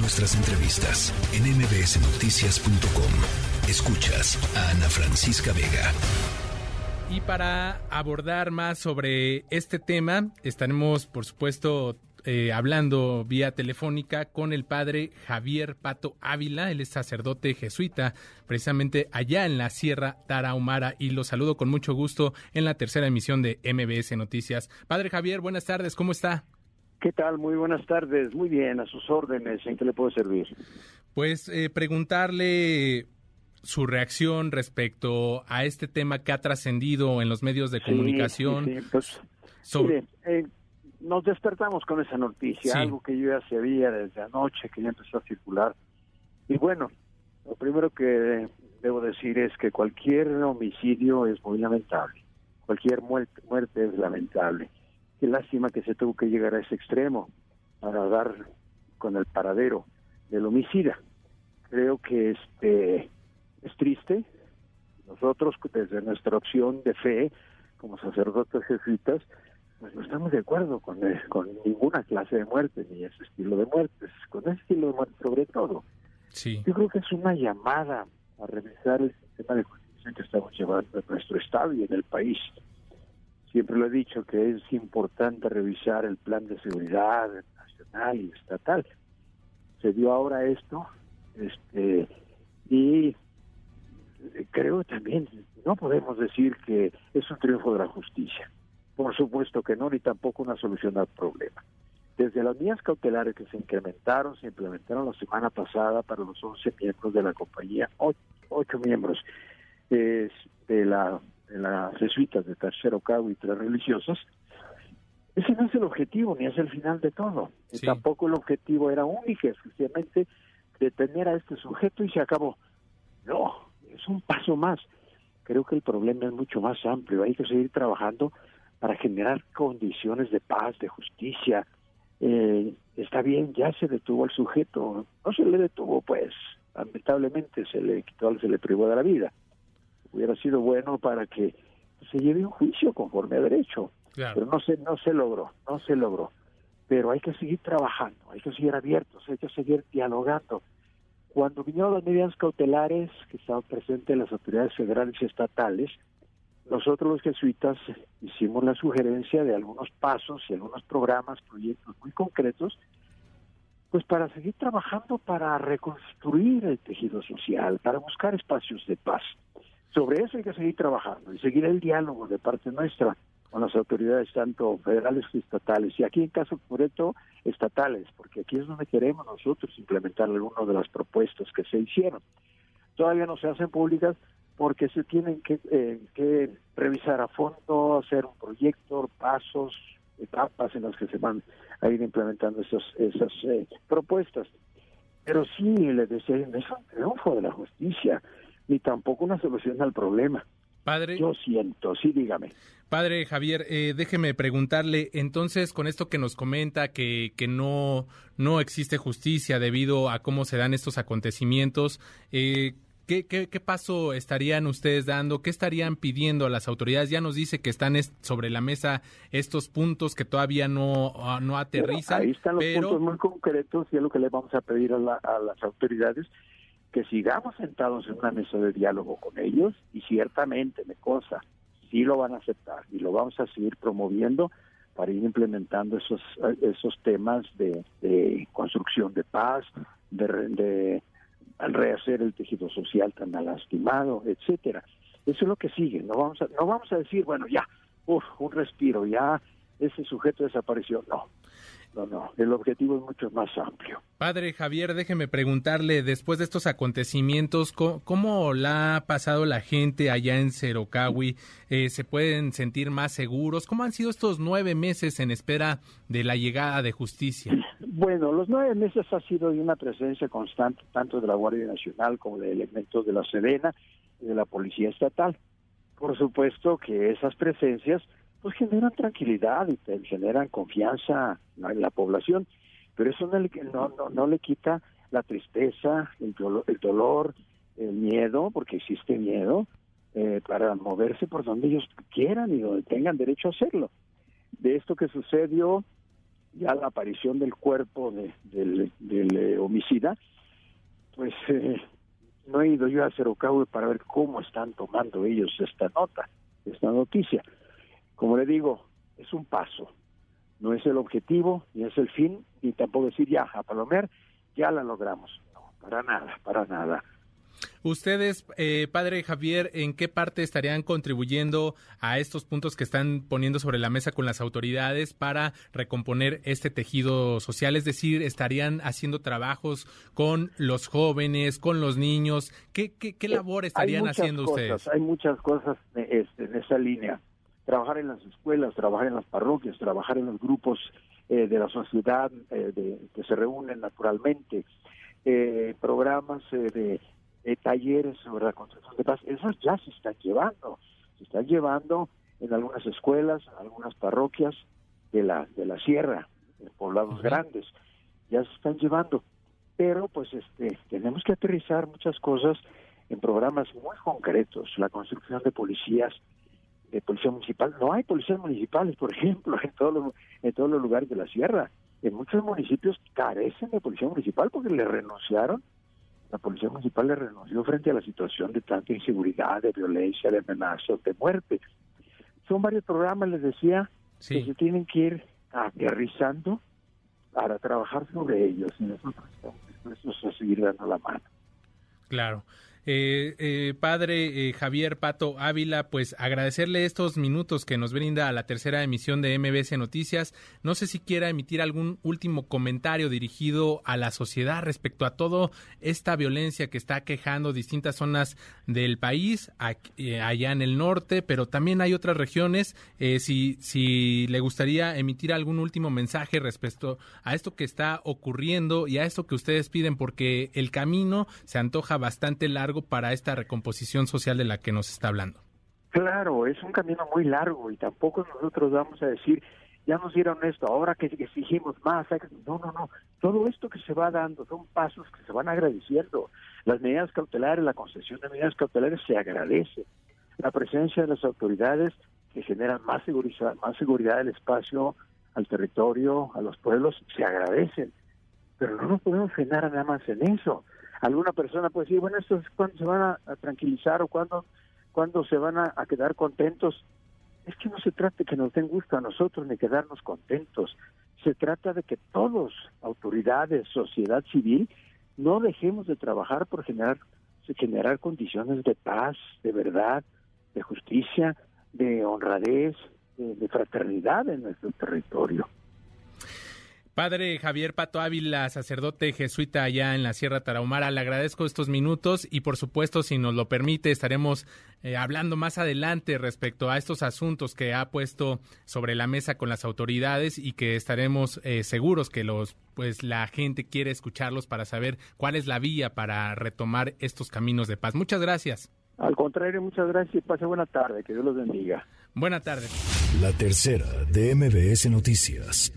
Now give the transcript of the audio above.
nuestras entrevistas en mbsnoticias.com. Escuchas a Ana Francisca Vega. Y para abordar más sobre este tema, estaremos, por supuesto, eh, hablando vía telefónica con el padre Javier Pato Ávila, él es sacerdote jesuita, precisamente allá en la Sierra Tarahumara, y lo saludo con mucho gusto en la tercera emisión de MBS Noticias. Padre Javier, buenas tardes, ¿cómo está? ¿Qué tal? Muy buenas tardes, muy bien, a sus órdenes, ¿en qué le puedo servir? Pues eh, preguntarle su reacción respecto a este tema que ha trascendido en los medios de comunicación. Sí, pues, mire, eh, nos despertamos con esa noticia, algo que yo ya sabía desde anoche, que ya empezó a circular. Y bueno, lo primero que debo decir es que cualquier homicidio es muy lamentable, cualquier muerte, muerte es lamentable. Qué lástima que se tuvo que llegar a ese extremo para dar con el paradero del homicida. Creo que este es triste. Nosotros, desde nuestra opción de fe, como sacerdotes jesuitas, pues no estamos de acuerdo con, eh, con ninguna clase de muerte, ni ese estilo de muertes, con ese estilo de muerte sobre todo. Sí. Yo creo que es una llamada a revisar el sistema de justicia que estamos llevando en nuestro Estado y en el país. Siempre lo he dicho que es importante revisar el plan de seguridad nacional y estatal. Se dio ahora esto, este, y creo también, no podemos decir que es un triunfo de la justicia por supuesto que no, ni tampoco una solución al problema. Desde las medidas cautelares que se incrementaron, se implementaron la semana pasada para los 11 miembros de la compañía, 8, miembros de, la, de las jesuitas de tercero cabo y tres religiosas, ese no es el objetivo, ni es el final de todo. tampoco el objetivo era único, exclusivamente detener a este sujeto y se acabó. No, es un paso más. Creo que el problema es mucho más amplio. Hay que seguir trabajando para generar condiciones de paz, de justicia. Eh, está bien, ya se detuvo al sujeto, no se le detuvo, pues, lamentablemente se le quitó, se le privó de la vida. Hubiera sido bueno para que se lleve un juicio conforme a derecho, pero no se, no se logró, no se logró. Pero hay que seguir trabajando, hay que seguir abiertos, hay que seguir dialogando. Cuando vinieron las medidas cautelares que estaban presentes las autoridades federales y estatales, nosotros los jesuitas hicimos la sugerencia de algunos pasos y algunos programas, proyectos muy concretos, pues para seguir trabajando para reconstruir el tejido social, para buscar espacios de paz. Sobre eso hay que seguir trabajando y seguir el diálogo de parte nuestra con las autoridades tanto federales y estatales, y aquí en caso concreto estatales, porque aquí es donde queremos nosotros implementar algunas de las propuestas que se hicieron. Todavía no se hacen públicas, porque se tienen que, eh, que revisar a fondo, hacer un proyecto, pasos, etapas en las que se van a ir implementando esas, esas eh, propuestas. Pero sí, les decía, es un triunfo de la justicia, ni tampoco una solución al problema. Padre. Yo siento, sí, dígame. Padre Javier, eh, déjeme preguntarle, entonces, con esto que nos comenta que, que no, no existe justicia debido a cómo se dan estos acontecimientos, eh, ¿Qué, qué, paso estarían ustedes dando? ¿Qué estarían pidiendo a las autoridades? Ya nos dice que están sobre la mesa estos puntos que todavía no, ah, no aterrizan. ahí están los puntos muy concretos y es lo que le vamos a pedir a, las autoridades, que sigamos sentados en una mesa de diálogo con ellos y ciertamente, me cosa, sí lo van a aceptar y lo vamos a seguir promoviendo para ir implementando esos, esos temas de, construcción de paz, de, de rehacer el tejido social tan lastimado, etcétera. Eso es lo que sigue. No vamos a, no vamos a decir, bueno, ya, uf, un respiro, ya ese sujeto desapareció. No, no, no. El objetivo es mucho más amplio. Padre Javier, déjeme preguntarle, después de estos acontecimientos, ¿cómo, la ha pasado la gente allá en Cerocawi? Eh, ¿Se pueden sentir más seguros? ¿Cómo han sido estos nueve meses en espera de la llegada de justicia? Bueno, los nueve meses ha sido de una presencia constante tanto de la Guardia Nacional como de elementos de la Sedena y de la Policía Estatal. Por supuesto que esas presencias pues generan tranquilidad y generan confianza en la población, pero eso no le, no, no, le quita la tristeza, el dolor, el, dolor, el miedo, porque existe miedo, eh, para moverse por donde ellos quieran y donde tengan derecho a hacerlo. De esto que sucedió, ya la aparición del cuerpo del, del, eh, feminicida, pues eh, no he ido yo a Cerocahue para ver cómo están tomando ellos esta nota, esta noticia. Como le digo, es un paso, no es el objetivo, ni es el fin, ni tampoco decir ya, a Palomer, ya la logramos. No, para nada, para nada. Ustedes, eh, padre Javier, ¿en qué parte estarían contribuyendo a estos puntos que están poniendo sobre la mesa con las autoridades para recomponer este tejido social? Es decir, ¿estarían haciendo trabajos con los jóvenes, con los niños? ¿Qué, qué, qué eh, labor estarían haciendo ustedes? Hay muchas cosas este, en esa línea. Trabajar en las escuelas, trabajar en las parroquias, trabajar en los grupos eh, de la sociedad de, que se reúnen naturalmente, programas de eh, talleres sobre la construcción de paz, esos ya se están llevando, se están llevando en algunas escuelas, en algunas parroquias de la, de la sierra, en poblados grandes, ya se están llevando. Pero pues este tenemos que aterrizar muchas cosas en programas muy concretos, la construcción de policías, de policía municipal. No hay policías municipales, por ejemplo, en todos los, en todos los lugares de la sierra. En muchos municipios carecen de policía municipal porque le renunciaron la Policía Municipal le renunció frente a la situación de tanta inseguridad, de violencia, de amenazas, de muerte. Son varios programas, les decía, que se tienen que ir aterrizando para trabajar sobre ellos y nosotros estamos dispuestos a seguir dando la mano. Claro. Eh, eh, padre eh, Javier Pato Ávila, pues agradecerle estos minutos que nos brinda a la tercera emisión de MBC Noticias. No sé si quiera emitir algún último comentario dirigido a la sociedad respecto a toda esta violencia que está quejando distintas zonas del país, allá en el norte, pero también hay otras regiones. si, si le gustaría emitir algún último mensaje respecto a esto que está ocurriendo y a esto que ustedes piden, porque el camino se antoja bastante largo para esta recomposición social de la que nos está hablando. Claro, es un camino muy largo y tampoco nosotros vamos a decir, ya nos dieron esto, ahora que exigimos más. No, no, no. Todo esto que se va dando son pasos que se van agradeciendo. Las medidas cautelares, la concesión de medidas cautelares se agradece. La presencia de las autoridades que generan más seguridad, más seguridad del espacio, al territorio, a los pueblos, se agradecen. Pero no nos podemos frenar nada más en eso alguna persona puede decir, bueno, esto es cuando se van a, tranquilizar o cuando, cuando se van a, quedar contentos. Es que no se trata de que nos den gusto a nosotros ni quedarnos contentos. Se trata de que todos, autoridades, sociedad civil, no dejemos de trabajar por generar, generar condiciones de paz, de verdad, de justicia, de honradez, de fraternidad en nuestro territorio. Padre Javier Pato Ávila, sacerdote jesuita allá en la Sierra Tarahumara, le agradezco estos minutos y por supuesto, si nos lo permite, estaremos eh, hablando más adelante respecto a estos asuntos que ha puesto sobre la mesa con las autoridades y que estaremos eh, seguros que los pues la gente quiere escucharlos para saber cuál es la vía para retomar estos caminos de paz. Muchas gracias. Al contrario, muchas gracias y pase buena tarde. Que Dios los bendiga. Buena tarde. La tercera de MBS Noticias.